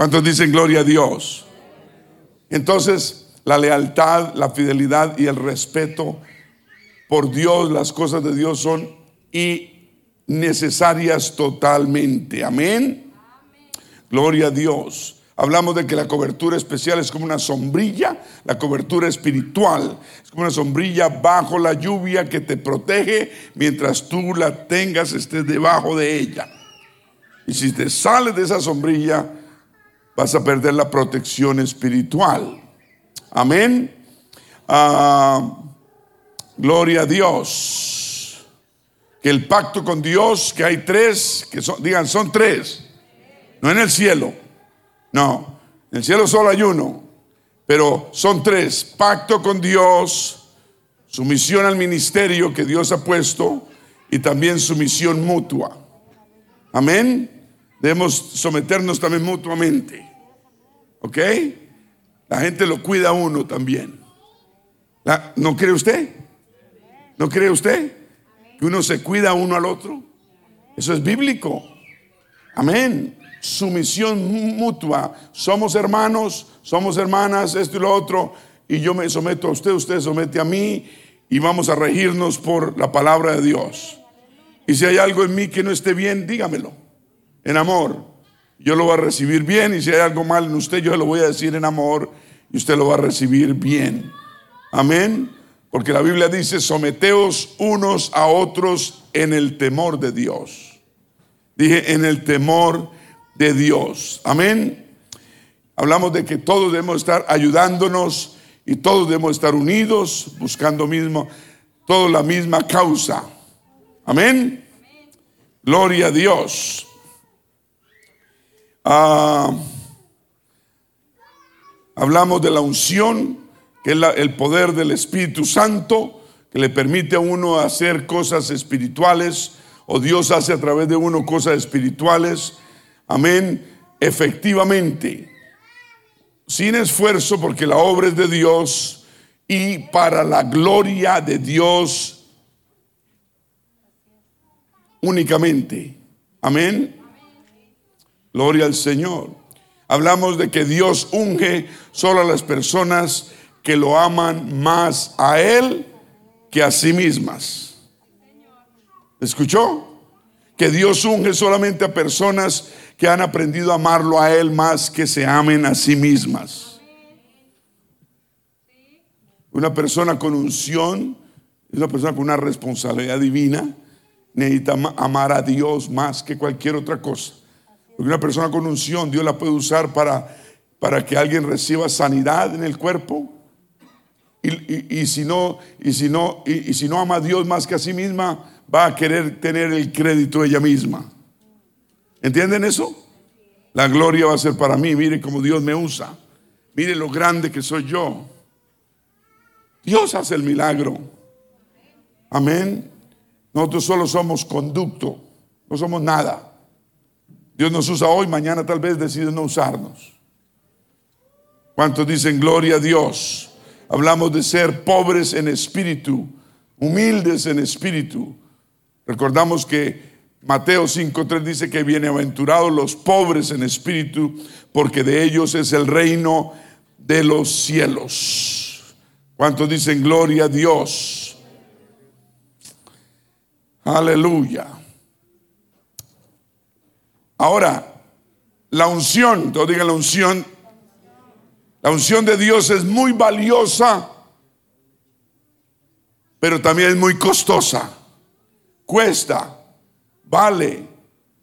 ¿Cuántos dicen gloria a Dios? Entonces, la lealtad, la fidelidad y el respeto por Dios, las cosas de Dios son innecesarias totalmente. Amén. Gloria a Dios. Hablamos de que la cobertura especial es como una sombrilla, la cobertura espiritual es como una sombrilla bajo la lluvia que te protege mientras tú la tengas, estés debajo de ella. Y si te sales de esa sombrilla, vas a perder la protección espiritual. Amén. Ah, gloria a Dios. Que el pacto con Dios, que hay tres, que son, digan, son tres, no en el cielo no, en el cielo solo hay uno, pero son tres. Pacto con Dios, sumisión al ministerio que Dios ha puesto y también sumisión mutua. Amén. Debemos someternos también mutuamente. ¿Ok? La gente lo cuida a uno también. ¿No cree usted? ¿No cree usted? Que uno se cuida uno al otro. Eso es bíblico. Amén sumisión mutua. Somos hermanos, somos hermanas, esto y lo otro, y yo me someto a usted, usted somete a mí, y vamos a regirnos por la palabra de Dios. Y si hay algo en mí que no esté bien, dígamelo, en amor. Yo lo voy a recibir bien, y si hay algo mal en usted, yo lo voy a decir en amor, y usted lo va a recibir bien. Amén. Porque la Biblia dice, someteos unos a otros en el temor de Dios. Dije, en el temor de Dios. Amén. Hablamos de que todos debemos estar ayudándonos y todos debemos estar unidos, buscando mismo, toda la misma causa. Amén. Gloria a Dios. Ah, hablamos de la unción, que es el poder del Espíritu Santo, que le permite a uno hacer cosas espirituales, o Dios hace a través de uno cosas espirituales Amén. Efectivamente, sin esfuerzo, porque la obra es de Dios y para la gloria de Dios únicamente. Amén. Gloria al Señor. Hablamos de que Dios unge solo a las personas que lo aman más a Él que a sí mismas. ¿Escuchó? Que Dios unge solamente a personas que han aprendido a amarlo a Él más que se amen a sí mismas. Una persona con unción es una persona con una responsabilidad divina. Necesita amar a Dios más que cualquier otra cosa. Porque una persona con unción, Dios la puede usar para, para que alguien reciba sanidad en el cuerpo. Y, si no, y, si no, y si no ama a Dios más que a sí misma, va a querer tener el crédito ella misma. ¿Entienden eso? La gloria va a ser para mí. Mire cómo Dios me usa. Mire lo grande que soy yo. Dios hace el milagro. Amén. Nosotros solo somos conducto. No somos nada. Dios nos usa hoy, mañana tal vez decide no usarnos. ¿Cuántos dicen gloria a Dios? Hablamos de ser pobres en espíritu, humildes en espíritu. Recordamos que Mateo 5.3 dice que bienaventurados los pobres en espíritu, porque de ellos es el reino de los cielos. ¿Cuántos dicen gloria a Dios? Aleluya. Ahora, la unción, todos digan la unción, la unción de Dios es muy valiosa, pero también es muy costosa. Cuesta vale.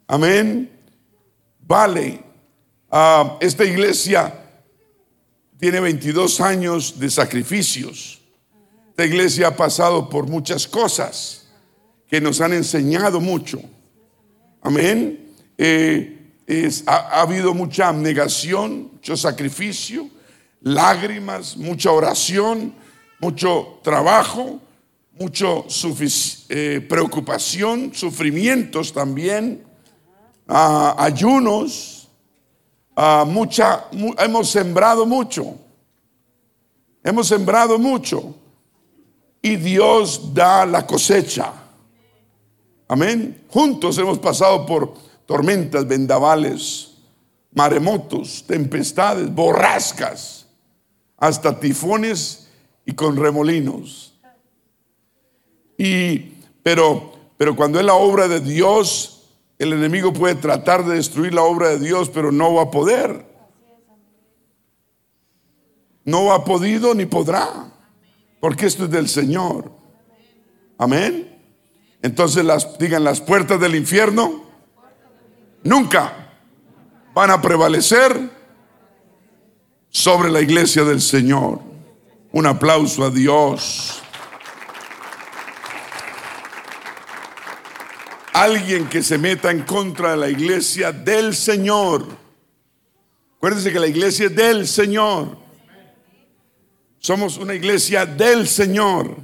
Amén. Vale. Ah, esta iglesia tiene 22 años de sacrificios. Esta iglesia ha pasado por muchas cosas que nos han enseñado mucho. Amén. Eh, ha, ha habido mucha abnegación, mucho sacrificio, lágrimas, mucha oración, mucho trabajo mucho eh, preocupación, sufrimientos también, ayunos, mucha, hemos sembrado mucho, hemos sembrado mucho y Dios da la cosecha. Amén. Juntos hemos pasado por tormentas, vendavales, maremotos, tempestades, borrascas, hasta tifones y con remolinos. Y pero pero cuando es la obra de Dios, el enemigo puede tratar de destruir la obra de Dios, pero no va a poder. No ha podido ni podrá, porque esto es del Señor. Amén. Entonces las digan las puertas del infierno nunca van a prevalecer sobre la iglesia del Señor. Un aplauso a Dios. Alguien que se meta en contra de la iglesia del Señor. Acuérdense que la iglesia es del Señor. Somos una iglesia del Señor.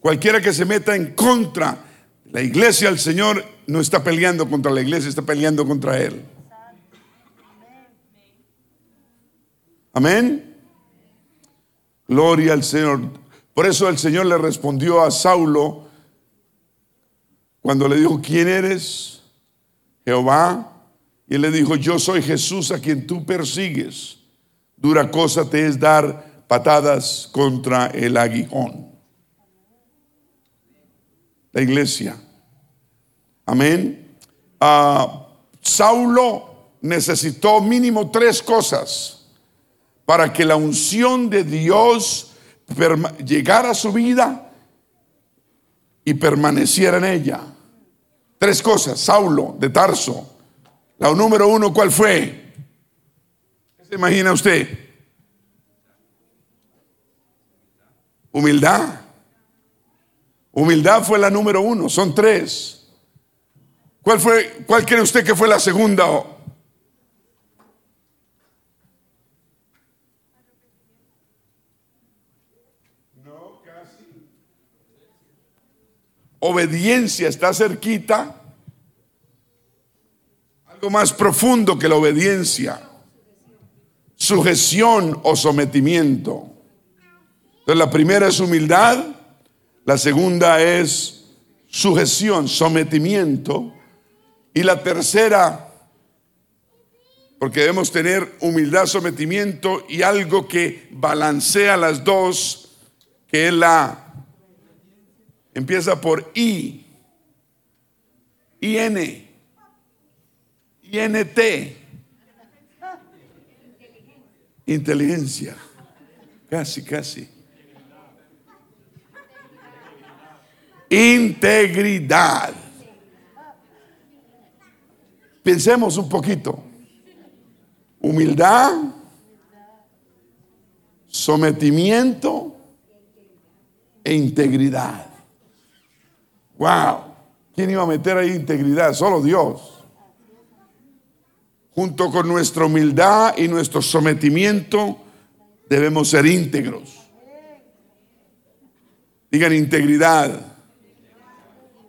Cualquiera que se meta en contra la iglesia del Señor no está peleando contra la iglesia, está peleando contra Él. Amén. Gloria al Señor. Por eso el Señor le respondió a Saulo cuando le dijo, ¿quién eres? Jehová. Y él le dijo, yo soy Jesús a quien tú persigues. Dura cosa te es dar patadas contra el aguijón. La iglesia. Amén. Ah, Saulo necesitó mínimo tres cosas para que la unción de Dios llegara a su vida y permaneciera en ella. Tres cosas, Saulo de Tarso. La número uno, ¿cuál fue? ¿Qué se imagina usted? Humildad. Humildad fue la número uno, son tres. ¿Cuál fue, cuál cree usted que fue la segunda? obediencia está cerquita, algo más profundo que la obediencia, sujeción o sometimiento. Entonces la primera es humildad, la segunda es sujeción, sometimiento, y la tercera, porque debemos tener humildad, sometimiento y algo que balancea las dos, que es la Empieza por I, IN, INT. Inteligencia. Casi, casi. Integridad. Pensemos un poquito. Humildad, sometimiento e integridad. Wow. ¿Quién iba a meter ahí integridad? Solo Dios. Junto con nuestra humildad y nuestro sometimiento, debemos ser íntegros. Digan integridad.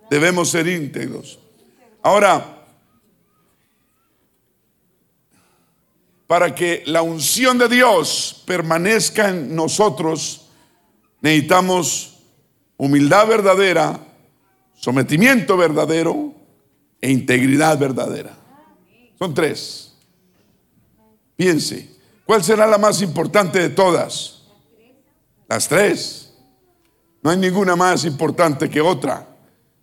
Debemos ser íntegros. Ahora, para que la unción de Dios permanezca en nosotros, necesitamos humildad verdadera, sometimiento verdadero e integridad verdadera. Son tres. Piense, ¿cuál será la más importante de todas? Las tres. No hay ninguna más importante que otra.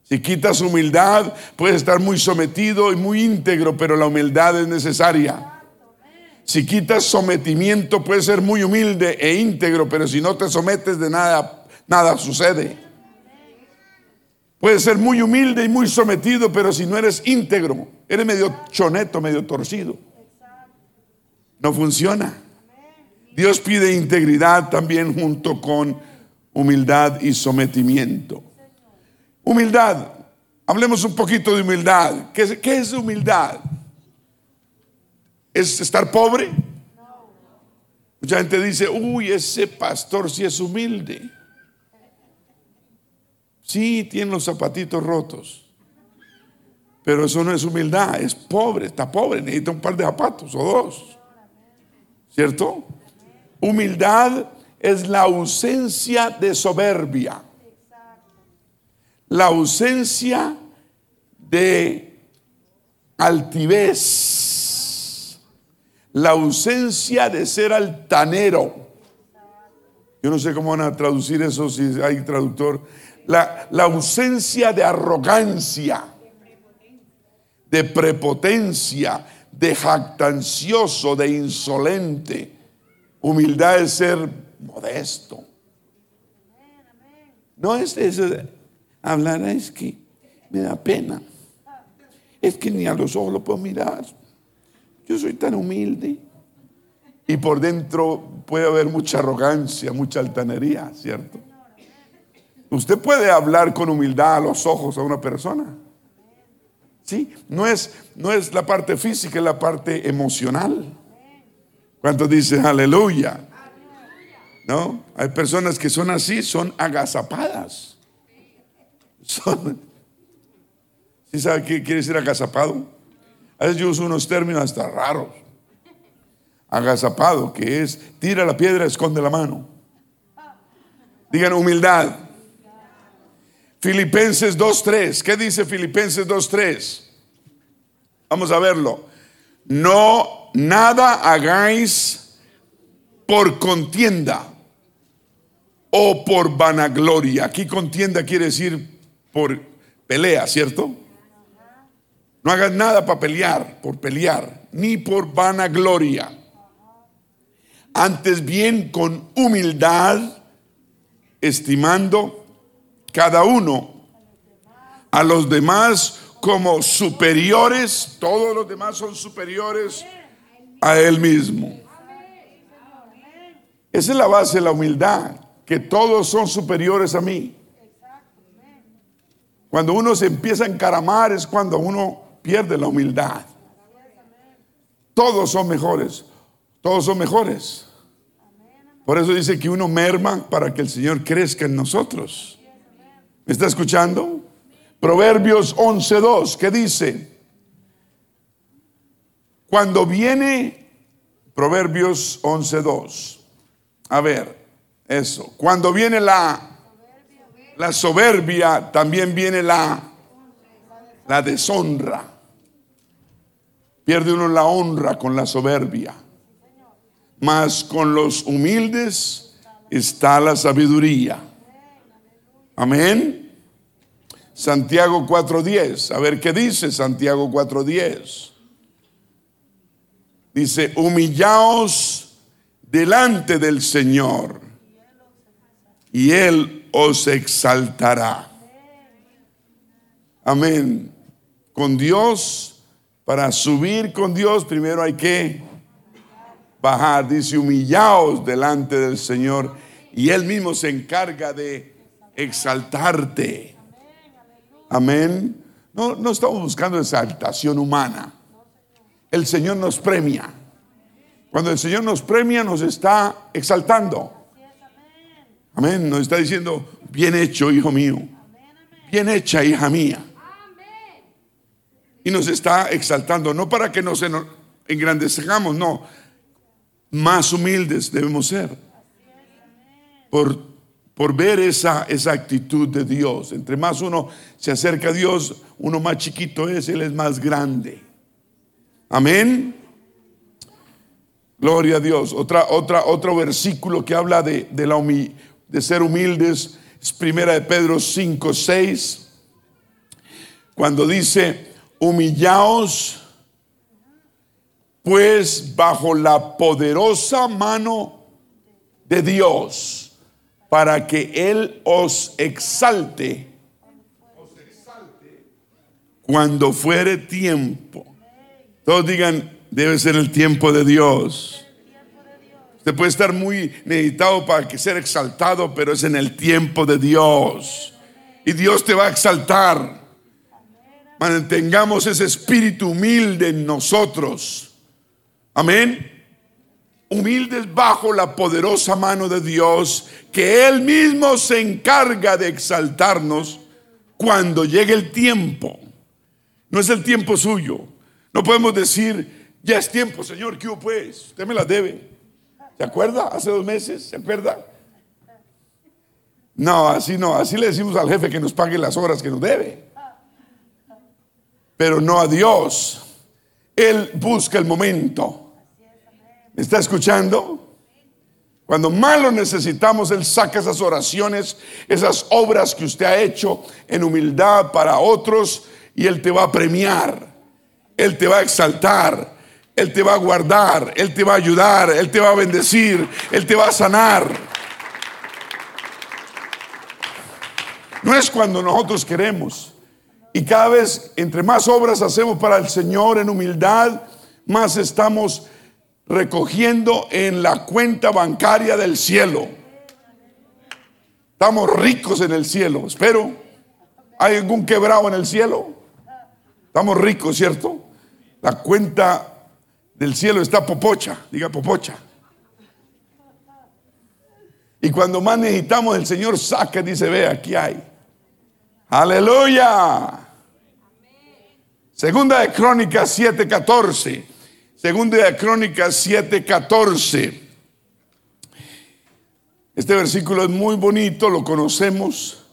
Si quitas humildad, puedes estar muy sometido y muy íntegro, pero la humildad es necesaria. Si quitas sometimiento, puedes ser muy humilde e íntegro, pero si no te sometes de nada, nada sucede. Puedes ser muy humilde y muy sometido, pero si no eres íntegro, eres medio choneto, medio torcido. No funciona. Dios pide integridad también junto con humildad y sometimiento. Humildad. Hablemos un poquito de humildad. ¿Qué es, humildad? ¿Es estar pobre? Mucha gente dice, uy, ese pastor sí es humilde. Sí, tiene los zapatitos rotos. Pero eso no es humildad, es pobre, está pobre, necesita un par de zapatos o dos. ¿Cierto? Humildad es la ausencia de soberbia. La ausencia de altivez. la ausencia de ser altanero. Yo no sé cómo van a traducir eso si hay traductor. La, la ausencia de arrogancia, de prepotencia, de jactancioso, de insolente. Humildad es ser modesto. No es eso hablar, es que me da pena. Es que ni a los ojos lo puedo mirar. Yo soy tan humilde. Y por dentro puede haber mucha arrogancia, mucha altanería, ¿cierto? Usted puede hablar con humildad a los ojos a una persona. Sí, no es, no es la parte física, es la parte emocional. ¿Cuántos dicen aleluya? ¿No? Hay personas que son así, son agazapadas. ¿Sí sabe qué quiere decir agazapado? A veces yo uso unos términos hasta raros. Agazapado, que es tira la piedra, esconde la mano. Digan humildad. Filipenses 2.3. ¿Qué dice Filipenses 2.3? Vamos a verlo. No, nada hagáis por contienda o por vanagloria. Aquí contienda quiere decir por pelea, ¿cierto? No hagas nada para pelear, por pelear, ni por vanagloria. Antes bien con humildad, estimando cada uno a los demás como superiores, todos los demás son superiores a él mismo. Esa es la base de la humildad, que todos son superiores a mí. Cuando uno se empieza a encaramar es cuando uno pierde la humildad. Todos son mejores, todos son mejores. Por eso dice que uno merma para que el Señor crezca en nosotros. ¿Me está escuchando? Proverbios 11.2, ¿qué dice? Cuando viene, Proverbios 11.2, a ver, eso, cuando viene la, la soberbia, también viene la, la deshonra. Pierde uno la honra con la soberbia. Mas con los humildes está la sabiduría. Amén. Santiago 4.10. A ver qué dice Santiago 4.10. Dice, humillaos delante del Señor y Él os exaltará. Amén. Con Dios para subir con Dios, primero hay que bajar. Dice, humillaos delante del Señor y Él mismo se encarga de exaltarte. Amén. No, no estamos buscando exaltación humana. El Señor nos premia. Cuando el Señor nos premia, nos está exaltando. Amén. Nos está diciendo, bien hecho, hijo mío. Bien hecha, hija mía y nos está exaltando, no para que nos engrandezcamos, no, más humildes debemos ser. Por, por ver esa, esa actitud de Dios. Entre más uno se acerca a Dios, uno más chiquito es, Él es más grande. Amén. Gloria a Dios. Otra, otra, otro versículo que habla de, de, la de ser humildes es primera de Pedro 5, 6. Cuando dice, humillaos pues bajo la poderosa mano de Dios para que Él os exalte cuando fuere tiempo. Todos digan, debe ser el tiempo de Dios. Usted puede estar muy necesitado para que ser exaltado, pero es en el tiempo de Dios. Y Dios te va a exaltar. Mantengamos ese espíritu humilde en nosotros. Amén. Humildes bajo la poderosa mano de Dios, que Él mismo se encarga de exaltarnos cuando llegue el tiempo. No es el tiempo suyo. No podemos decir, ya es tiempo, Señor, ¿qué hubo pues? Usted me la debe. ¿Se acuerda? Hace dos meses, ¿se acuerda? No, así no, así le decimos al jefe que nos pague las horas que nos debe pero no a Dios. Él busca el momento. ¿Está escuchando? Cuando más lo necesitamos, Él saca esas oraciones, esas obras que usted ha hecho en humildad para otros y Él te va a premiar, Él te va a exaltar, Él te va a guardar, Él te va a ayudar, Él te va a bendecir, Él te va a sanar. No es cuando nosotros queremos. Y cada vez, entre más obras hacemos para el Señor en humildad, más estamos recogiendo en la cuenta bancaria del cielo. Estamos ricos en el cielo, espero. ¿Hay algún quebrado en el cielo? Estamos ricos, ¿cierto? La cuenta del cielo está popocha, diga popocha. Y cuando más necesitamos, el Señor saca y dice, ve, aquí hay. Aleluya. Segunda de Crónicas 7:14. Segunda de Crónicas 7:14. Este versículo es muy bonito, lo conocemos.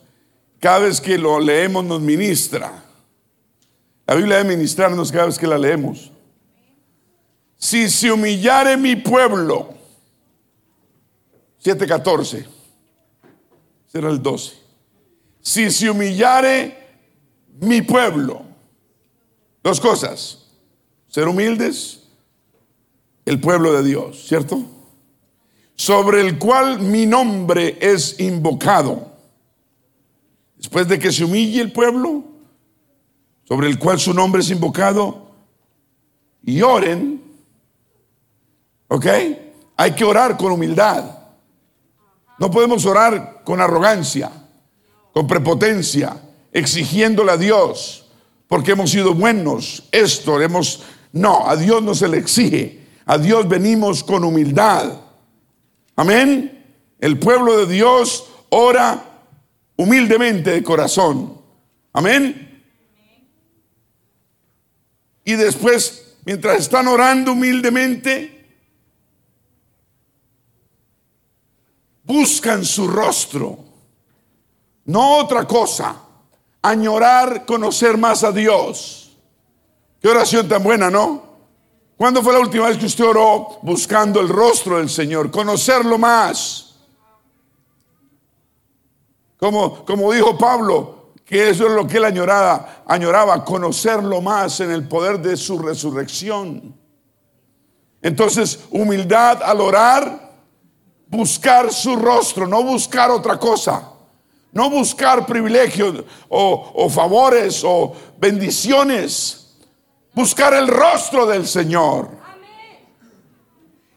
Cada vez que lo leemos nos ministra. La Biblia debe ministrarnos cada vez que la leemos. Si se humillare mi pueblo, 7:14, será el 12. Si se humillare mi pueblo, dos cosas, ser humildes el pueblo de Dios, ¿cierto? Sobre el cual mi nombre es invocado. Después de que se humille el pueblo, sobre el cual su nombre es invocado, y oren, ¿ok? Hay que orar con humildad. No podemos orar con arrogancia, con prepotencia, exigiéndole a Dios, porque hemos sido buenos, esto hemos... No, a Dios no se le exige. A Dios venimos con humildad. Amén. El pueblo de Dios ora humildemente de corazón. Amén. Y después, mientras están orando humildemente, buscan su rostro. No otra cosa. Añorar, conocer más a Dios. Qué oración tan buena, ¿no? ¿Cuándo fue la última vez que usted oró buscando el rostro del Señor? Conocerlo más. Como, como dijo Pablo, que eso es lo que él añoraba, añoraba, conocerlo más en el poder de su resurrección. Entonces, humildad al orar, buscar su rostro, no buscar otra cosa. No buscar privilegios o, favores o bendiciones buscar el rostro del Señor.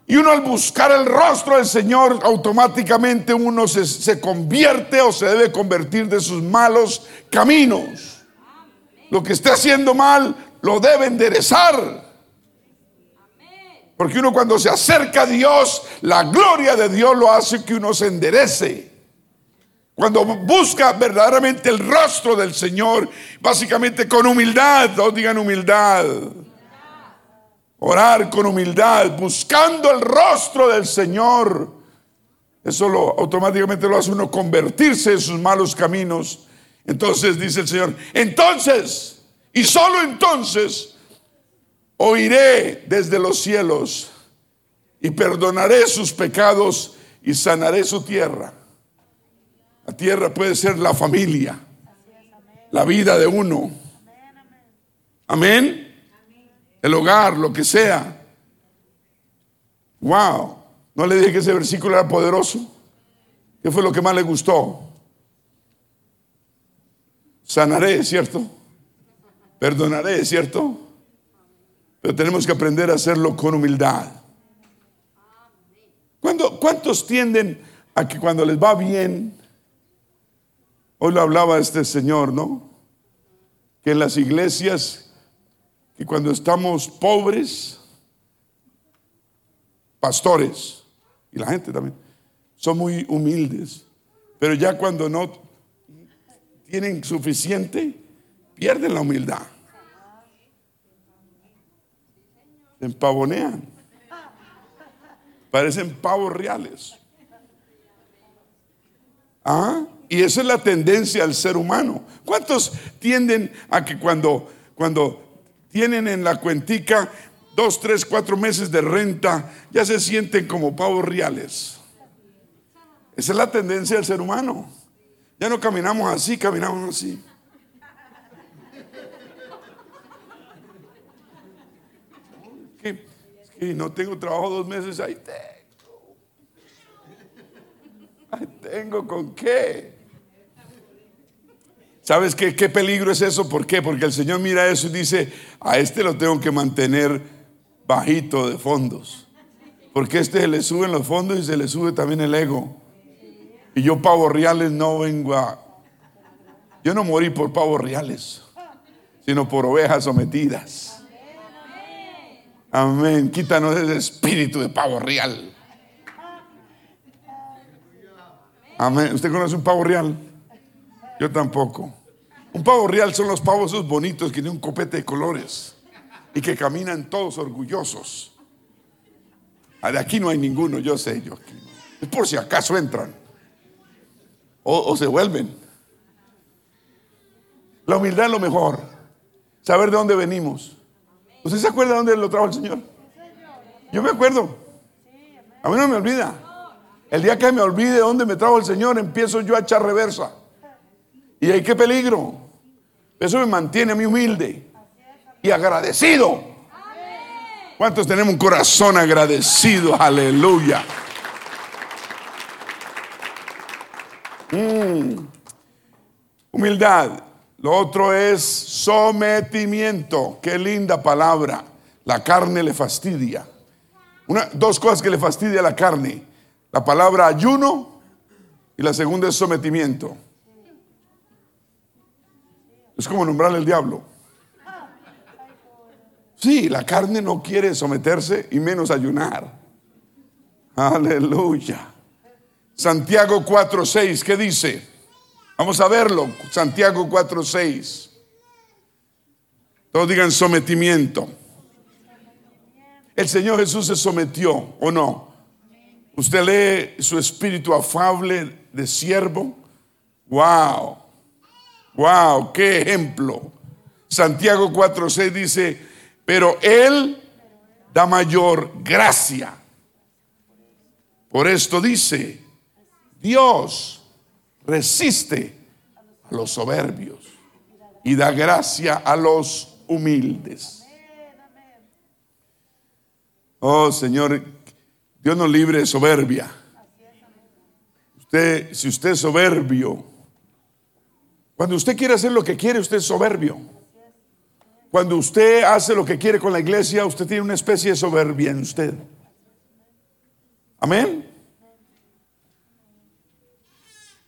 Y uno al buscar el rostro del Señor, automáticamente uno se, convierte o se debe convertir de sus malos caminos. Lo que esté haciendo mal, lo debe enderezar. Porque uno cuando se acerca a Dios, la gloria de Dios lo hace que uno se enderece. Cuando busca verdaderamente el rostro del Señor, básicamente con humildad, no digan humildad. Orar con humildad, buscando el rostro del Señor. Eso lo, automáticamente lo hace uno convertirse en sus malos caminos. Entonces dice el Señor, entonces, y solo entonces, oiré desde los cielos y perdonaré sus pecados y sanaré su tierra. La tierra puede ser la familia, la vida de uno. Amén. El hogar, lo que sea. Wow. ¿No le dije que ese versículo era poderoso? ¿Qué fue lo que más le gustó? Sanaré, ¿cierto? Perdonaré, ¿cierto? Pero tenemos que aprender a hacerlo con humildad. ¿Cuántos tienden a que cuando les va bien, Hoy lo hablaba este señor, ¿no? Que en las iglesias, que cuando estamos pobres, pastores, y la gente también, son muy humildes, pero ya cuando no tienen suficiente, pierden la humildad. Se empavonean. Parecen pavos reales. ¿Ah? Y esa es la tendencia del ser humano. ¿Cuántos tienden a que cuando, cuando tienen en la cuentica dos, tres, cuatro meses de renta, ya se sienten como pavos reales. Esa es la tendencia del ser humano. Ya no caminamos así, caminamos así. Y no tengo trabajo dos meses, ahí tengo. Ahí tengo con qué. ¿Sabes qué, qué peligro es eso? ¿Por qué? Porque el Señor mira eso y dice, a este lo tengo que mantener bajito de fondos. Porque a este le suben los fondos y se le sube también el ego. Y yo pavos reales no vengo a... Yo no morí por pavos reales, sino por ovejas sometidas. Amén. Quítanos ese espíritu de pavo real. Amén. ¿Usted conoce un pavo real? Yo tampoco. Un pavo real son los pavos esos bonitos que tienen un copete de colores y que caminan todos orgullosos. Ah, de aquí no hay ninguno, yo sé, yo aquí Es por si acaso entran o, o se vuelven. La humildad es lo mejor. Saber de dónde venimos. ¿Usted se acuerda de dónde lo trajo el Señor? Yo me acuerdo. A mí no me olvida. El día que me olvide de dónde me trajo el Señor, empiezo yo a echar reversa. Y hay qué peligro. Eso me mantiene a mí humilde y agradecido. ¿Cuántos tenemos un corazón agradecido? Aleluya. Mm. Humildad. Lo otro es sometimiento. Qué linda palabra. La carne le fastidia. Dos cosas que le fastidia a la carne. La palabra ayuno y la segunda es sometimiento. Es como nombrarle el diablo. Sí, la carne no quiere someterse y menos ayunar. Aleluya. Santiago 4:6, ¿qué dice? Vamos a verlo, Santiago 4:6. Todos digan sometimiento. El Señor Jesús se sometió, ¿o no? Usted lee su espíritu afable de siervo. Wow. Wow, qué ejemplo. Santiago 4:6 dice, pero Él da mayor gracia. Por esto dice, Dios resiste a los soberbios y da gracia a los humildes. Oh Señor, Dios nos libre de soberbia. Usted, si usted es soberbio, cuando usted quiere hacer lo que quiere, usted es soberbio. Cuando usted hace lo que quiere con la iglesia, usted tiene una especie de soberbia en usted. Amén.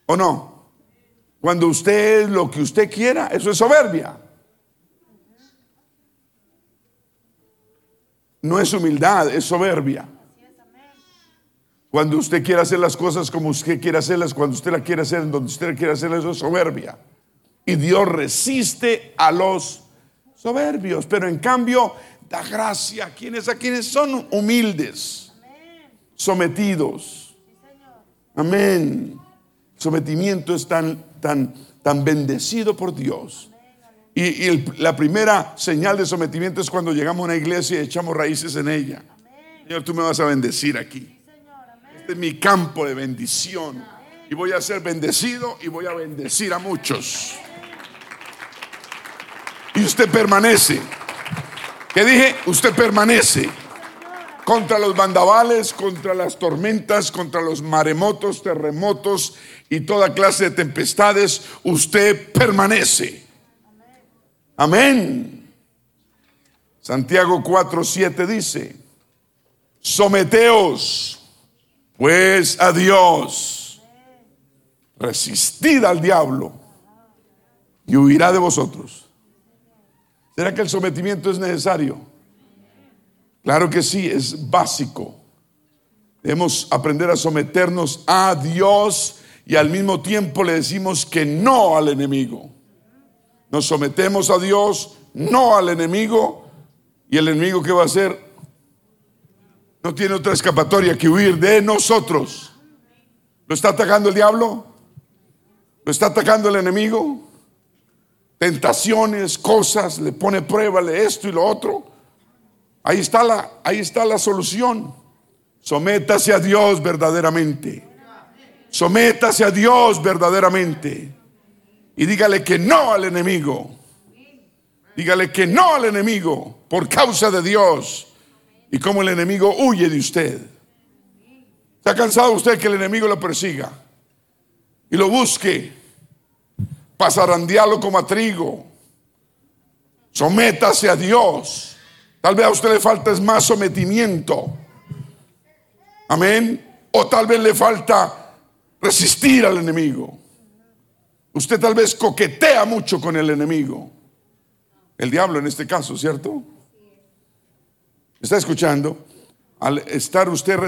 ¿O no? Cuando usted es lo que usted quiera, eso es soberbia. No es humildad, es soberbia. Cuando usted quiere hacer las cosas como usted quiere hacerlas, cuando usted la quiere hacer en donde usted quiere hacerlas, eso es soberbia. Y Dios resiste a los soberbios, pero en cambio da gracia a quienes, a quienes son humildes, sometidos. Amén sometimiento es tan, tan, tan bendecido por Dios. Y, la primera señal de sometimiento es cuando llegamos a una iglesia y echamos raíces en ella. Señor, tú me vas a bendecir aquí. Este es mi campo de bendición. Y voy a ser bendecido y voy a bendecir a muchos. Y usted permanece. ¿Qué dije? Usted permanece contra los bandavales, contra las tormentas, contra los maremotos, terremotos y toda clase de tempestades, usted permanece. Amén. Santiago 4, 7 dice, someteos pues a Dios, resistid al diablo y huirá de vosotros. ¿Será que el sometimiento es necesario? Claro que sí, es básico. Debemos aprender a someternos a Dios y al mismo tiempo le decimos que no al enemigo. Nos sometemos a Dios, no al enemigo, y el enemigo que va a hacer no tiene otra escapatoria que huir de nosotros. ¿Lo está atacando el diablo? ¿Lo está atacando el enemigo? Tentaciones, cosas, le pone prueba, esto y lo otro. Ahí está la, ahí está la solución. Sométase a Dios verdaderamente. Sométase a Dios verdaderamente. Y dígale que no al enemigo. Dígale que no al enemigo por causa de Dios. Y como el enemigo huye de usted. ¿Está cansado usted que el enemigo lo persiga? Y lo busque. Pasarandearlo como a trigo. Sométase a Dios. Tal vez a usted le falta más sometimiento. Amén. O tal vez le falta resistir al enemigo. Usted tal vez coquetea mucho con el enemigo. El diablo en este caso, ¿cierto? ¿Está escuchando? Al estar usted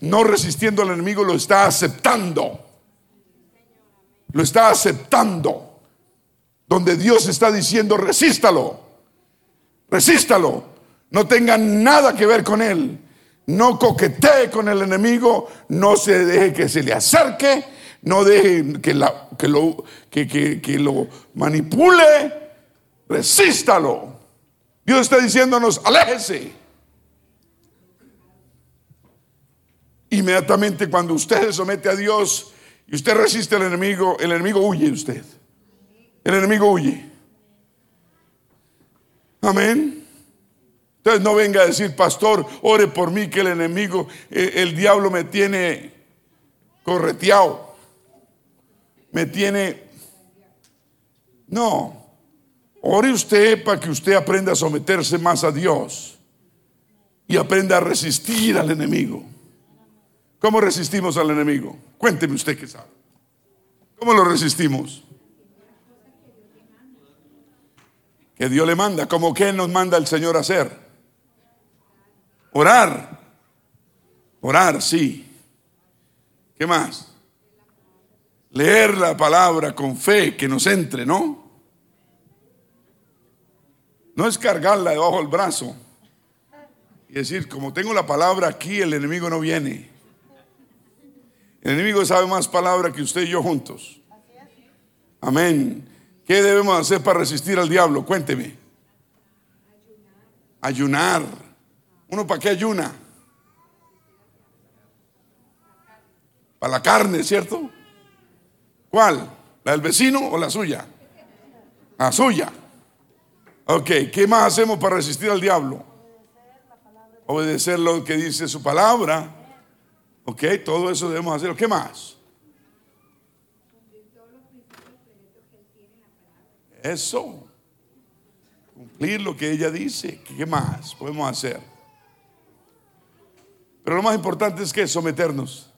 no resistiendo al enemigo, lo está aceptando. Lo está aceptando. Donde Dios está diciendo, resístalo. Resístalo. No tenga nada que ver con él. No coquetee con el enemigo. No se deje que se le acerque no deje que, lo, que, lo manipule, resístalo. Dios está diciéndonos, aléjese. Inmediatamente cuando usted se somete a Dios y usted resiste al enemigo, el enemigo huye usted. El enemigo huye. Amén. Entonces no venga a decir, pastor, ore por mí que el enemigo, el, eh, el diablo me tiene correteado me tiene... No, ore usted para que usted aprenda a someterse más a Dios y aprenda a resistir al enemigo. ¿Cómo resistimos al enemigo? Cuénteme usted qué sabe. ¿Cómo lo resistimos? Que Dios le manda, como que nos manda el Señor a hacer. Orar. Orar, sí. ¿Qué más? leer la palabra con fe que nos entre, ¿no? No es cargarla debajo del brazo y decir, como tengo la palabra aquí, el enemigo no viene. El enemigo sabe más palabra que usted y yo juntos. Amén. ¿Qué debemos hacer para resistir al diablo? Cuénteme. Ayunar. ¿Uno para qué ayuna? Para la carne, ¿cierto? ¿Cuál? ¿La del vecino o la suya? La suya. Ok, ¿qué más hacemos para resistir al diablo? Obedecer lo que dice su palabra. Ok, todo eso debemos hacerlo. ¿Qué más? Eso. Cumplir lo que ella dice. ¿Qué más podemos hacer? Pero lo más importante es que someternos.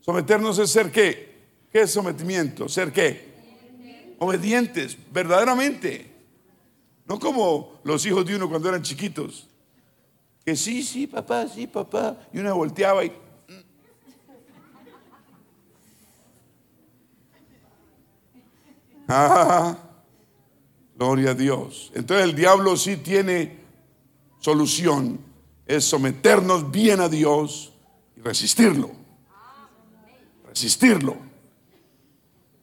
Someternos es ser qué? ¿Qué es sometimiento? ¿Ser qué? Obedientes, verdaderamente. No como los hijos de uno cuando eran chiquitos. Que sí, sí, papá, sí, papá. Y uno volteaba y... Ah, gloria a Dios. Entonces el diablo sí tiene solución. Es someternos bien a Dios y resistirlo. Resistirlo.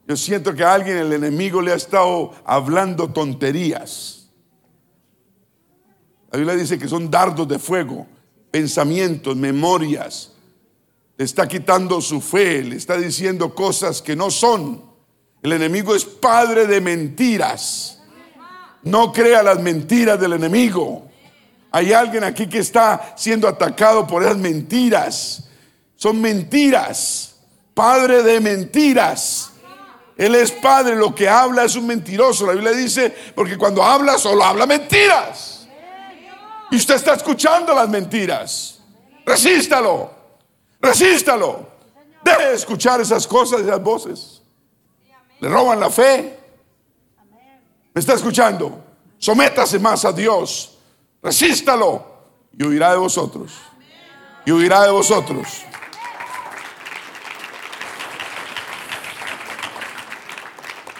Yo siento que a alguien, el enemigo, le ha estado hablando tonterías. La Biblia dice que son dardos de fuego, pensamientos, memorias. Le está quitando su fe, le está diciendo cosas que no son. El enemigo es padre de mentiras. No crea las mentiras del enemigo. Hay alguien aquí que está siendo atacado por esas mentiras. Son mentiras. Padre de mentiras. Él es padre, lo que habla es un mentiroso. La Biblia dice, porque cuando habla solo habla mentiras. Y usted está escuchando las mentiras. Resístalo, resístalo. Deje de escuchar esas cosas, esas voces. Le roban la fe. ¿Me está escuchando? Sométase más a Dios. Resístalo y huirá de vosotros. Y huirá de vosotros.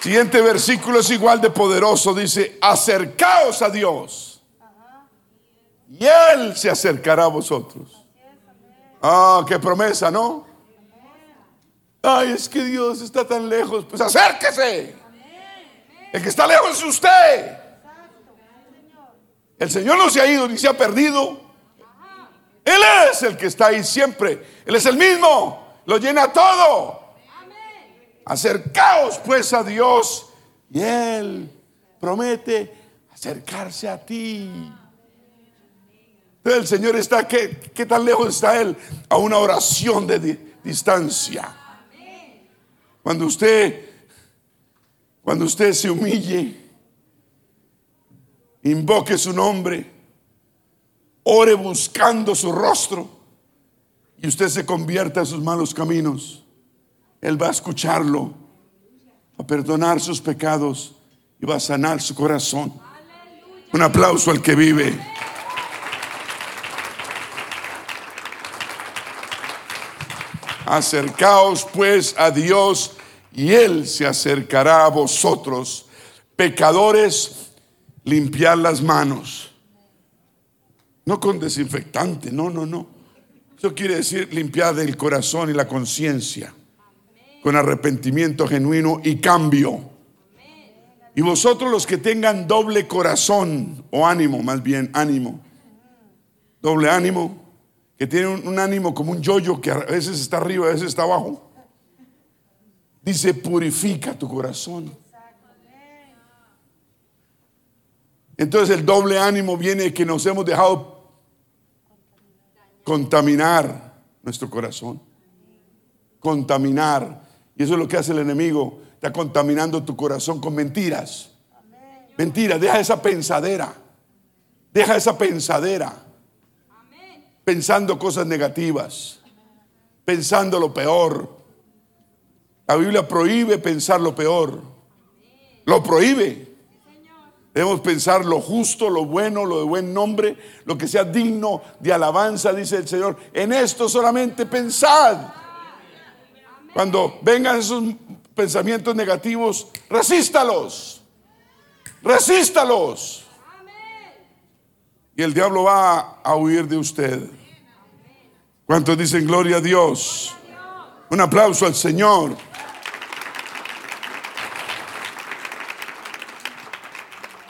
Siguiente versículo es igual de poderoso. Dice, acercaos a Dios. Y Él se acercará a vosotros. Ah, qué promesa, ¿no? Ay, es que Dios está tan lejos. Pues acérquese. El que está lejos es usted. El Señor no se ha ido ni se ha perdido. Él es el que está ahí siempre. Él es el mismo. Lo llena todo. Acercaos pues a Dios y Él promete acercarse a ti. Entonces el Señor está, ¿qué, ¿qué tan lejos está Él? A una oración de distancia. Cuando usted, cuando usted se humille, invoque su nombre, ore buscando su rostro y usted se convierta en sus malos caminos, Él va a escucharlo, va a perdonar sus pecados y va a sanar su corazón. Un aplauso al que vive. Acercaos pues a Dios y Él se acercará a vosotros. Pecadores, limpiar las manos. No con desinfectante, no, no, no. Eso quiere decir limpiar el corazón y la conciencia con arrepentimiento genuino y cambio. Y vosotros los que tengan doble corazón o ánimo, más bien ánimo, doble ánimo, que tiene un, ánimo como un yoyo que a veces está arriba, a veces está abajo. Dice, purifica tu corazón. Entonces el doble ánimo viene que nos hemos dejado contaminar nuestro corazón. Contaminar. Y eso es lo que hace el enemigo. Está contaminando tu corazón con mentiras. Mentiras, deja esa pensadera. Deja esa pensadera pensando cosas negativas, pensando lo peor. La Biblia prohíbe pensar lo peor. Lo prohíbe. Debemos pensar lo justo, lo bueno, lo de buen nombre, lo que sea digno de alabanza, dice el Señor. En esto solamente pensad. Cuando vengan esos pensamientos negativos, resístalos. Resístalos. Y el diablo va a huir de usted. ¿Cuántos dicen gloria a Dios? Un aplauso al Señor.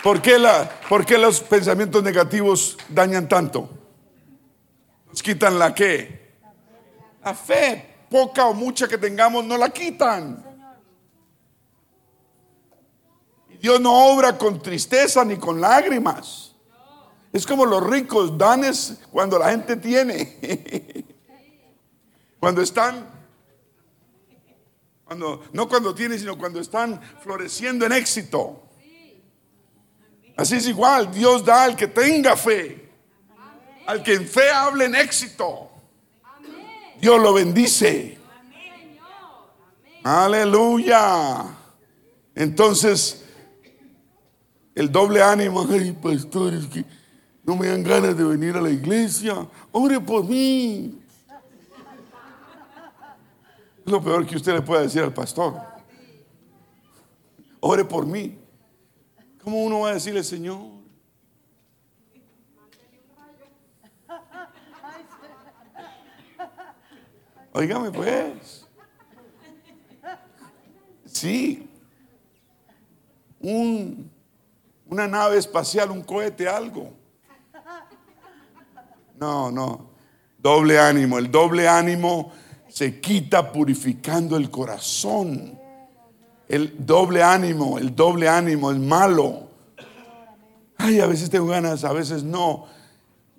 ¿Por qué, la, ¿Por qué, los pensamientos negativos dañan tanto? Nos quitan la qué? La fe, poca o mucha que tengamos, no la quitan. Dios no obra con tristeza ni con lágrimas. Es como los ricos danes cuando la gente tiene. Cuando están, cuando, no cuando tienen, sino cuando están floreciendo en éxito. Así es igual, Dios da al que tenga fe, al que en fe hable en éxito. Dios lo bendice. Aleluya. Entonces, el doble ánimo, ay, pastor, es que no me dan ganas de venir a la iglesia. Ore por mí. Es lo peor que usted le puede decir al pastor. Ore por mí. ¿Cómo uno va a decirle, Señor? Óigame pues. Sí. Un, una nave espacial, un cohete, algo. No, no. Doble ánimo. El doble ánimo se quita purificando el corazón. El doble ánimo, el doble ánimo, el malo. Ay, a veces tengo ganas, a veces no.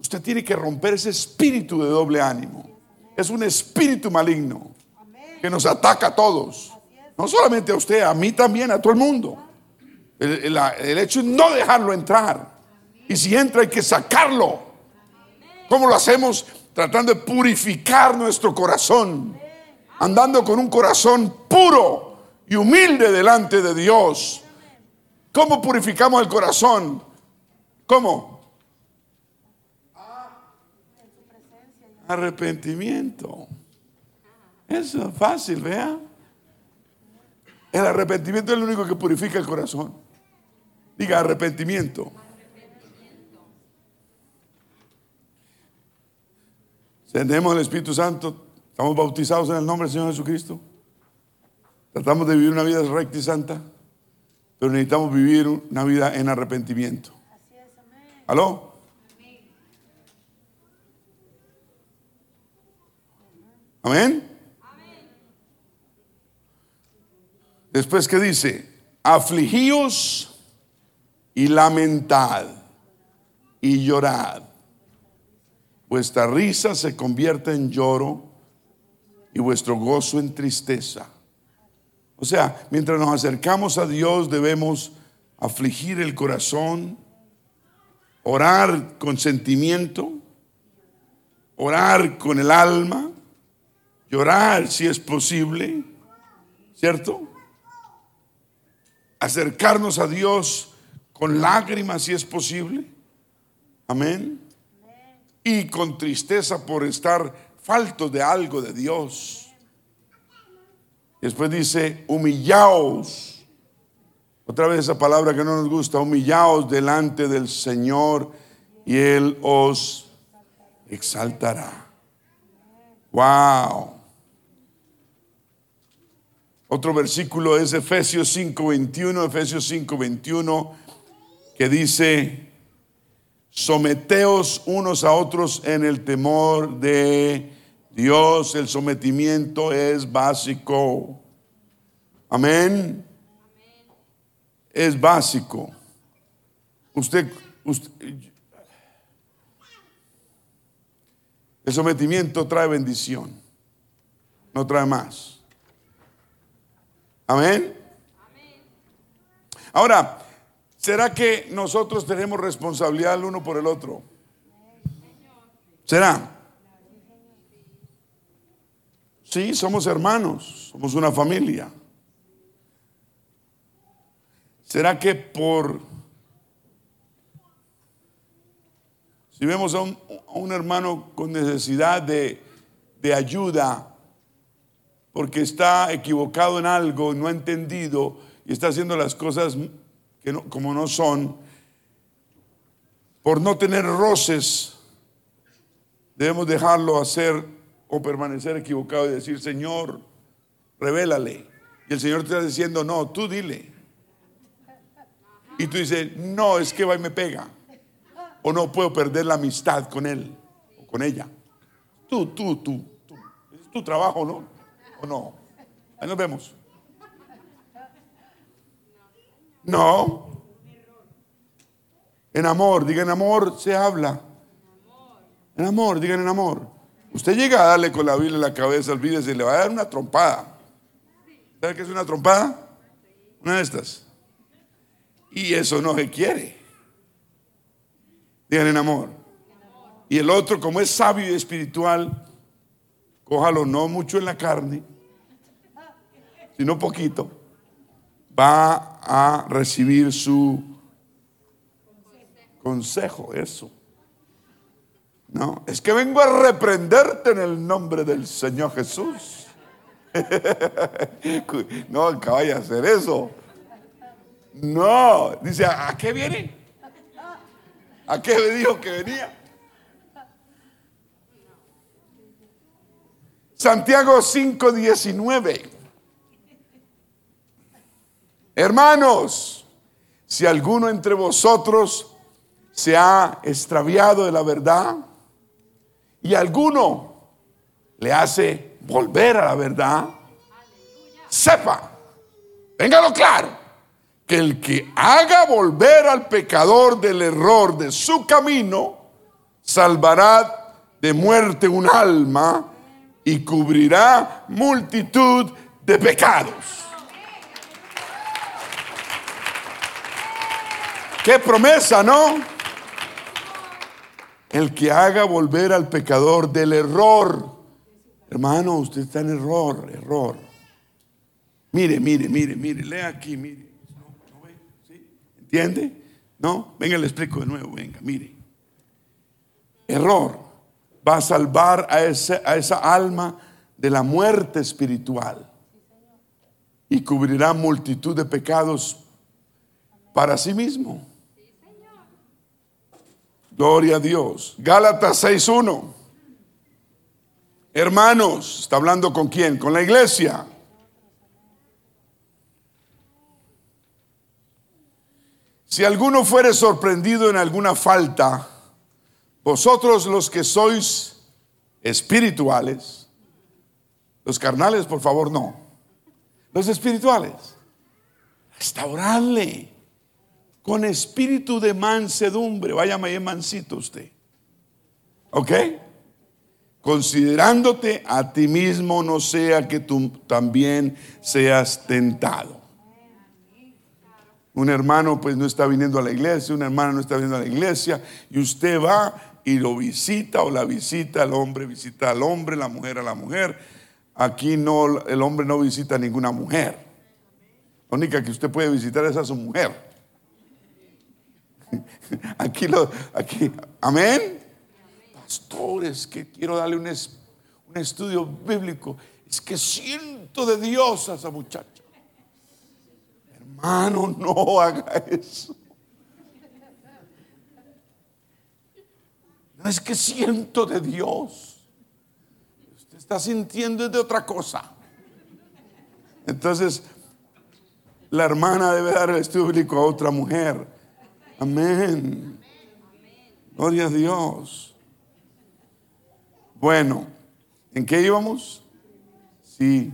Usted tiene que romper ese espíritu de doble ánimo. Es un espíritu maligno que nos ataca a todos. No solamente a usted, a mí también, a todo el mundo. El, el hecho es no dejarlo entrar. Y si entra hay que sacarlo. ¿Cómo lo hacemos? Tratando de purificar nuestro corazón. Andando con un corazón puro y humilde delante de Dios. ¿Cómo purificamos el corazón? ¿Cómo? Arrepentimiento. Eso es fácil, vea. El arrepentimiento es lo único que purifica el corazón. Diga arrepentimiento. Tenemos el Espíritu Santo, estamos bautizados en el nombre del Señor Jesucristo. Tratamos de vivir una vida recta y santa, pero necesitamos vivir una vida en arrepentimiento. ¿Aló? Amén. Después que dice, afligíos y lamentad y llorad. Vuestra risa se convierte en lloro y vuestro gozo en tristeza. O sea, mientras nos acercamos a Dios debemos afligir el corazón, orar con sentimiento, orar con el alma, llorar si es posible, ¿cierto? Acercarnos a Dios con lágrimas si es posible. Amén. Y con tristeza por estar falto de algo de Dios. Después dice, humillaos otra vez esa palabra que no nos gusta, humillaos delante del Señor y Él os exaltará. Wow. Otro versículo es Efesios 5:21, Efesios 5:21, que dice, someteos unos a otros en el temor de Dios. El sometimiento es básico. Amén es básico. Usted, el sometimiento trae bendición, no trae más. Amén. Ahora, ¿será que nosotros tenemos responsabilidad el uno por el otro? ¿Será? Sí, somos hermanos, somos una familia. ¿Será que por... Si vemos a un, hermano con necesidad de, ayuda, porque está equivocado en algo, no ha entendido y está haciendo las cosas que como no son, por no tener roces, debemos dejarlo hacer o permanecer equivocado y decir, Señor, revélale. Y el Señor te está diciendo, no, tú dile. Y tú dices, no, es que va y me pega. O no puedo perder la amistad con él o con ella. Tú, tú, tú, tú. Es tu trabajo, ¿no? ¿O no? Ahí nos vemos. No. En amor, digan en amor, se habla. En amor, digan en amor. Usted llega a darle con la Biblia en la cabeza, olvídese, le va a dar una trompada. ¿Sabe qué es una trompada? Una de estas. Y eso no se quiere. Digan en amor. Y el otro, como es sabio y espiritual, cójalo no mucho en la carne, sino poquito, va a recibir su consejo, eso. No, es que vengo a reprenderte en el nombre del Señor Jesús. no, que vaya a hacer eso. No, dice, ¿a qué viene? ¿A qué me dijo que venía? Santiago 5:19. Hermanos, si alguno entre vosotros se ha extraviado de la verdad y alguno le hace volver a la verdad, sepa, téngalo claro que el que haga volver al pecador del error de su camino, salvará de muerte un alma y cubrirá multitud de pecados. Qué promesa, ¿no? El que haga volver al pecador del error. Hermano, usted está en error, error. Mire, mire, mire, mire, lea aquí, mire. ¿Entiende? ¿No? Venga, le explico de nuevo, venga, mire. Error va a salvar a, a esa alma de la muerte espiritual y cubrirá multitud de pecados para sí mismo. Gloria a Dios. Gálatas 6.1. Hermanos, ¿está hablando con quién? Con la iglesia. Si alguno fuere sorprendido en alguna falta, vosotros los que sois espirituales, Los carnales, por favor, no. Los espirituales. Restaurarle con espíritu de mansedumbre. Váyame ahí mansito usted. ¿Ok? Considerándote a ti mismo, no sea que tú también seas tentado. Un hermano pues no está viniendo a la iglesia, una hermana no está viniendo a la iglesia y usted va y lo visita o la visita, el hombre visita al hombre, la mujer a la mujer. Aquí no, el hombre no visita a ninguna mujer. La única que usted puede visitar es a su mujer. Aquí lo, aquí, amén. Pastores, que quiero darle un, un estudio bíblico. Es que siento de Dios a esa muchacha. Hermano, no haga eso. No es que siento de Dios. Usted está sintiendo de otra cosa. Entonces, la hermana debe dar el estudio bíblico a otra mujer. Amén. Gloria a Dios. Bueno, ¿en qué íbamos? Sí.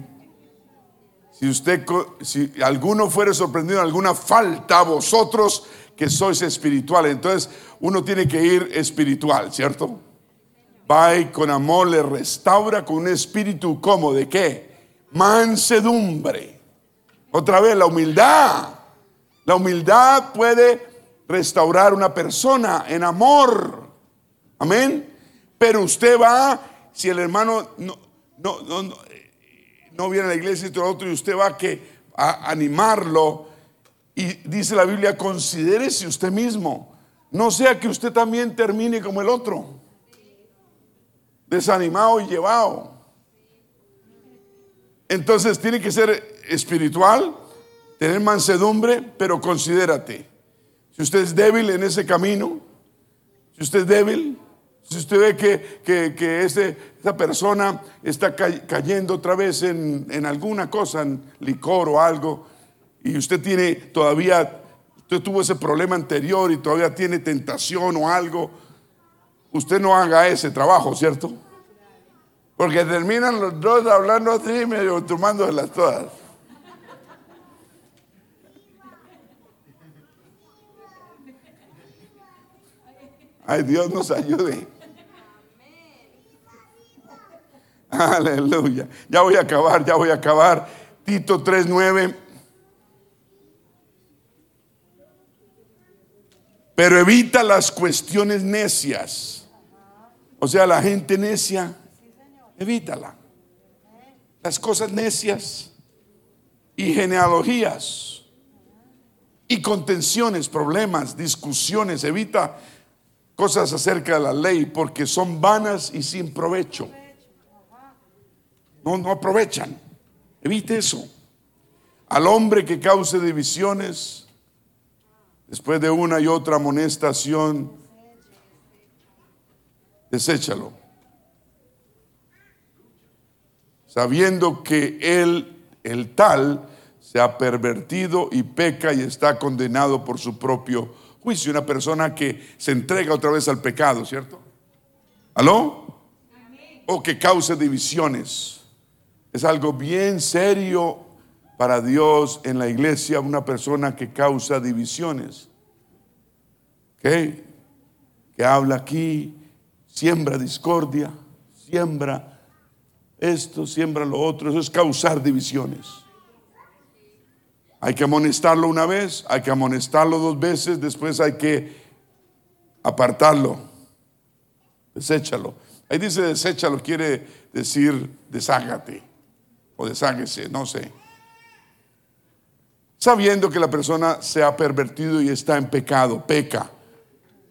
Si usted, si alguno fuere sorprendido en alguna falta, vosotros que sois espirituales, entonces uno tiene que ir espiritual, ¿cierto? Va y con amor le restaura con un espíritu como de qué? Mansedumbre. Otra vez, la humildad. La humildad puede restaurar una persona en amor. Amén. Pero usted va, si el hermano no, no, no, no, viene a la iglesia y todo otro, y usted va que, a animarlo, y dice la Biblia, considérese usted mismo. No sea que usted también termine como el otro. Desanimado y llevado. Entonces tiene que ser espiritual, tener mansedumbre, pero considérate. Si usted es débil en ese camino, si usted es débil, si usted ve que, que, esa persona está cayendo otra vez en, en alguna cosa, en licor o algo, y usted tiene todavía, usted tuvo ese problema anterior y todavía tiene tentación o algo, usted no haga ese trabajo, ¿cierto? Porque terminan los dos hablando así, medio las todas. Ay, Dios nos ayude. Aleluya. Ya voy a acabar, ya voy a acabar. Tito 3.9. Pero evita las cuestiones necias. O sea, la gente necia, evítala. Las cosas necias y genealogías y contenciones, problemas, discusiones. Evita cosas acerca de la ley porque son vanas y sin provecho. No, no aprovechan. Evite eso. Al hombre que cause divisiones Después de una y otra amonestación, deséchalo. Sabiendo que él, el tal, se ha pervertido y peca y está condenado por su propio juicio. Una persona que se entrega otra vez al pecado, ¿cierto? ¿Aló? O que cause divisiones. Es algo bien serio para Dios en la iglesia una persona que causa divisiones. Que habla aquí, siembra discordia, siembra esto, siembra lo otro. Eso es causar divisiones. Hay que amonestarlo una vez, hay que amonestarlo dos veces, después hay que apartarlo, deséchalo. Ahí dice deséchalo, quiere decir deshágate o desháguese, no sé sabiendo que la persona se ha pervertido y está en pecado, peca,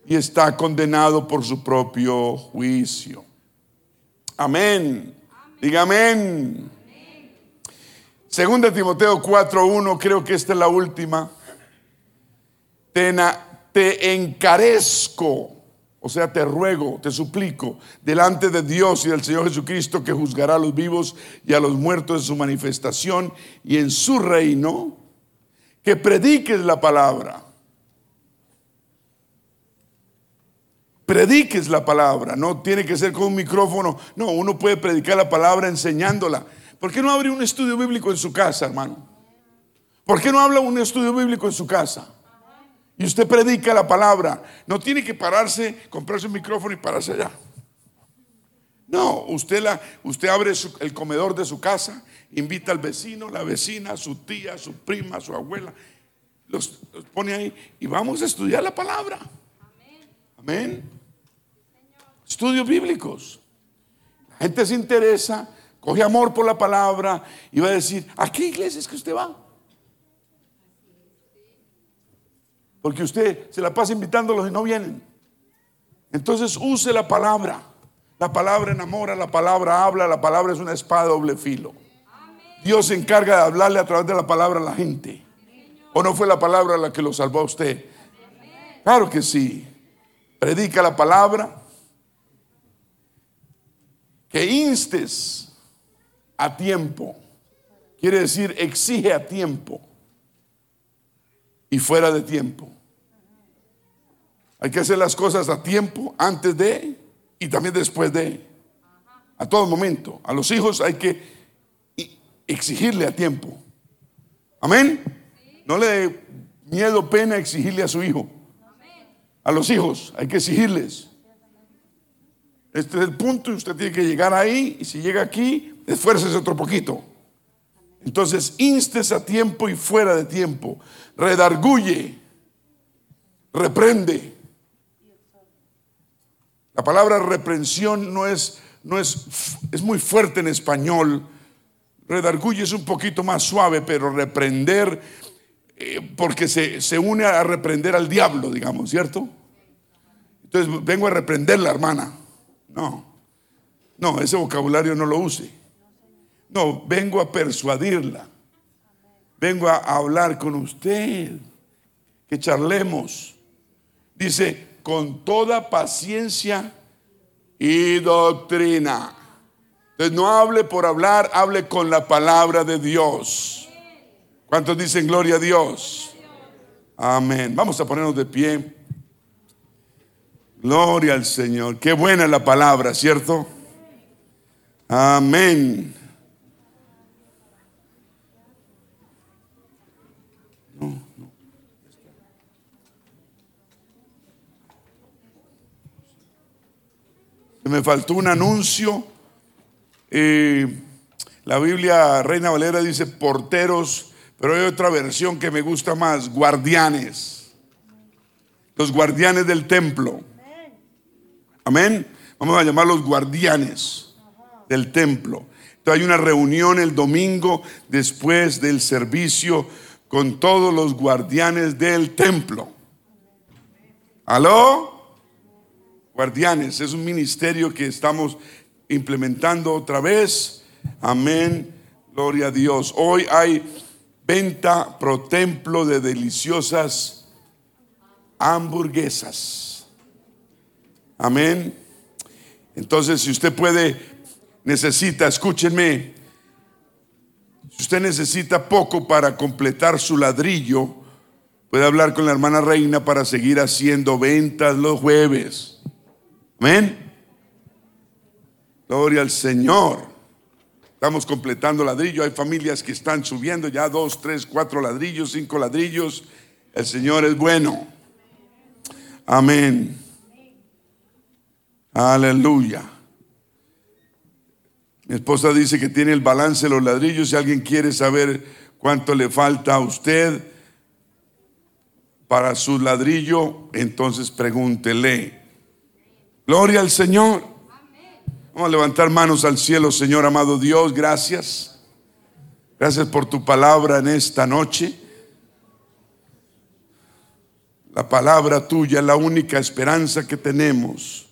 y está condenado por su propio juicio. Amén. Diga amén. Segunda Timoteo 4.1, creo que esta es la última. Te, te encarezco, o sea, te ruego, te suplico, delante de Dios y del Señor Jesucristo, que juzgará a los vivos y a los muertos en su manifestación y en su reino que prediques la palabra. Prediques la palabra, no tiene que ser con un micrófono, no, uno puede predicar la palabra enseñándola, ¿Por qué no abre un estudio bíblico en su casa, hermano? ¿Por qué no habla un estudio bíblico en su casa? Y usted predica la palabra. No tiene que pararse, comprarse un micrófono y pararse allá. No, usted, la, usted abre el comedor de su casa, invita al vecino, la vecina, su tía, su prima, su abuela, los, pone ahí y vamos a estudiar la palabra. Amén. Estudios bíblicos. La gente se interesa, coge amor por la palabra y va a decir, ¿a qué iglesia es que usted va? Porque usted se la pasa invitándolos y no vienen. Entonces use la palabra. La palabra enamora, la palabra habla, la palabra es una espada doble filo. Dios se encarga de hablarle a través de la palabra a la gente. ¿O no fue la palabra la que lo salvó a usted? Claro que sí. Predica la palabra. Que instes a tiempo. Quiere decir, exige a tiempo y fuera de tiempo. Hay que hacer las cosas a tiempo, antes de y también después de. A todo momento. A los hijos hay que exigirle a tiempo. Amén. No le dé miedo, pena exigirle a su hijo. A los hijos hay que exigirles. Este es el punto y usted tiene que llegar ahí. Y si llega aquí, esfuércese otro poquito. Entonces, instes a tiempo y fuera de tiempo. Redarguye. Reprende. La palabra reprensión no es, no es, es muy fuerte en español. Redarguye es un poquito más suave, pero reprender, eh, porque se, se une a reprender al diablo, digamos, ¿cierto? Entonces vengo a reprender la hermana. No, no, ese vocabulario no lo use. No, vengo a persuadirla. Vengo a hablar con usted. Que charlemos. Dice, con toda paciencia y doctrina. Entonces no hable por hablar, hable con la palabra de Dios. ¿Cuántos dicen gloria a Dios? Amén. Vamos a ponernos de pie. Gloria al Señor. Qué buena la palabra, ¿cierto? Amén. Me faltó un anuncio. la Biblia Reina Valera dice porteros, pero hay otra versión que me gusta más, guardianes. Los guardianes del templo. Amén. Vamos a llamarlos guardianes del templo. Entonces hay una reunión el domingo después del servicio con todos los guardianes del templo. ¿Aló? Guardianes. Es un ministerio que estamos implementando otra vez. Amén. Gloria a Dios. Hoy hay venta pro templo de deliciosas hamburguesas. Amén. Entonces, si usted puede, necesita, escúchenme, si usted necesita poco para completar su ladrillo, puede hablar con la hermana Reina para seguir haciendo ventas los jueves. Amén. Gloria al Señor. Estamos completando ladrillo. Hay familias que están subiendo ya dos, tres, cuatro ladrillos, cinco ladrillos. El Señor es bueno. Amén. Aleluya. Mi esposa dice que tiene el balance de los ladrillos. Si alguien quiere saber cuánto le falta a usted para su ladrillo, entonces pregúntele. Gloria al Señor. Vamos a levantar manos al cielo, Señor amado Dios. Gracias. Gracias por tu palabra en esta noche. La palabra tuya es la única esperanza que tenemos.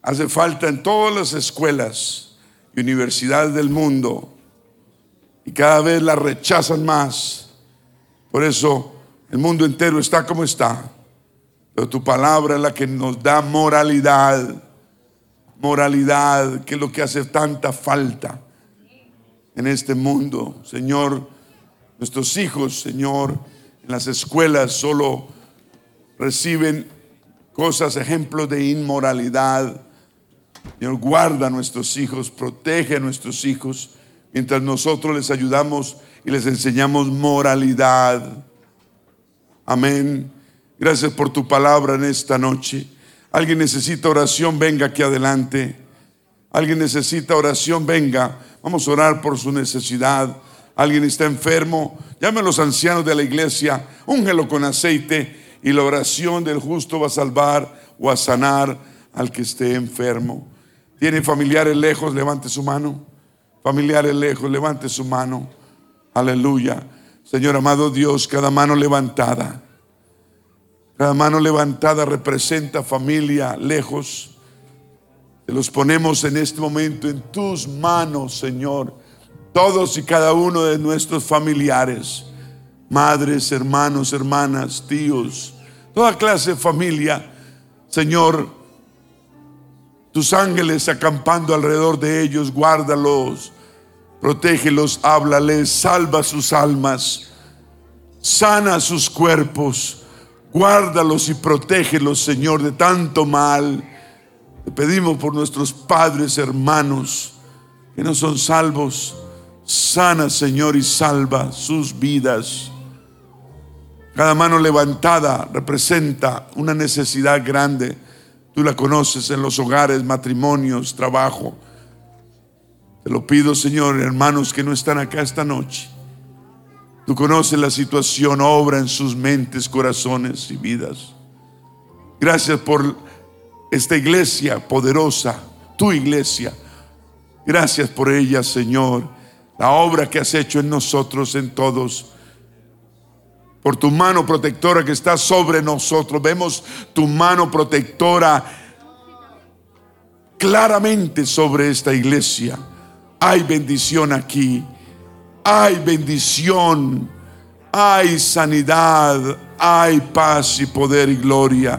Hace falta en todas las escuelas y universidades del mundo. Y cada vez la rechazan más. Por eso el mundo entero está como está. Pero tu palabra es la que nos da moralidad. Moralidad, que es lo que hace tanta falta en este mundo. Señor, nuestros hijos, Señor, en las escuelas solo reciben cosas, ejemplos de inmoralidad. Señor, guarda a nuestros hijos, protege a nuestros hijos, mientras nosotros les ayudamos y les enseñamos moralidad. Amén. Gracias por tu palabra en esta noche. Alguien necesita oración, venga aquí adelante. Alguien necesita oración, venga. Vamos a orar por su necesidad. Alguien está enfermo, llame a los ancianos de la iglesia, úngelo con aceite y la oración del justo va a salvar o a sanar al que esté enfermo. ¿Tiene familiares lejos? Levante su mano. Familiares lejos, levante su mano. Aleluya. Señor amado Dios, cada mano levantada cada mano levantada representa familia lejos. Te los ponemos en este momento en tus manos, Señor. Todos y cada uno de nuestros familiares, madres, hermanos, hermanas, tíos, toda clase de familia. Señor, tus ángeles acampando alrededor de ellos, guárdalos, protégelos, háblales, salva sus almas, sana sus cuerpos Guárdalos y protégelos, Señor, de tanto mal. Te pedimos por nuestros padres, hermanos, que no son salvos. Sana, Señor, y salva sus vidas. Cada mano levantada representa una necesidad grande. Tú la conoces en los hogares, matrimonios, trabajo. Te lo pido, Señor, hermanos que no están acá esta noche. Tú conoces la situación, obra en sus mentes, corazones y vidas. Gracias por esta iglesia poderosa, tu iglesia. Gracias por ella, Señor. La obra que has hecho en nosotros, en todos. Por tu mano protectora que está sobre nosotros. Vemos tu mano protectora claramente sobre esta iglesia. Hay bendición aquí hay bendición, hay sanidad, hay paz y poder y gloria.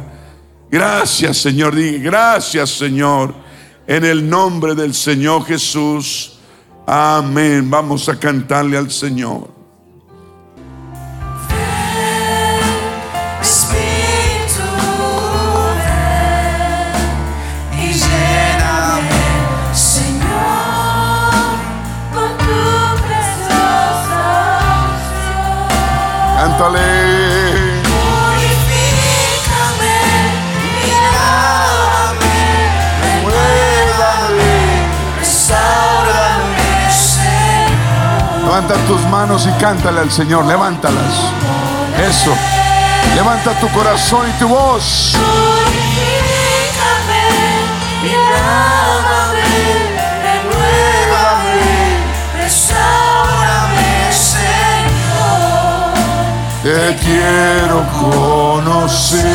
Gracias Señor, gracias Señor, en el nombre del Señor Jesús. Amén. Vamos a cantarle al Señor. Cántale. Levanta tus manos y cántale al Señor, levántalas. Eso. Levanta tu corazón y tu voz. te quiero conocer.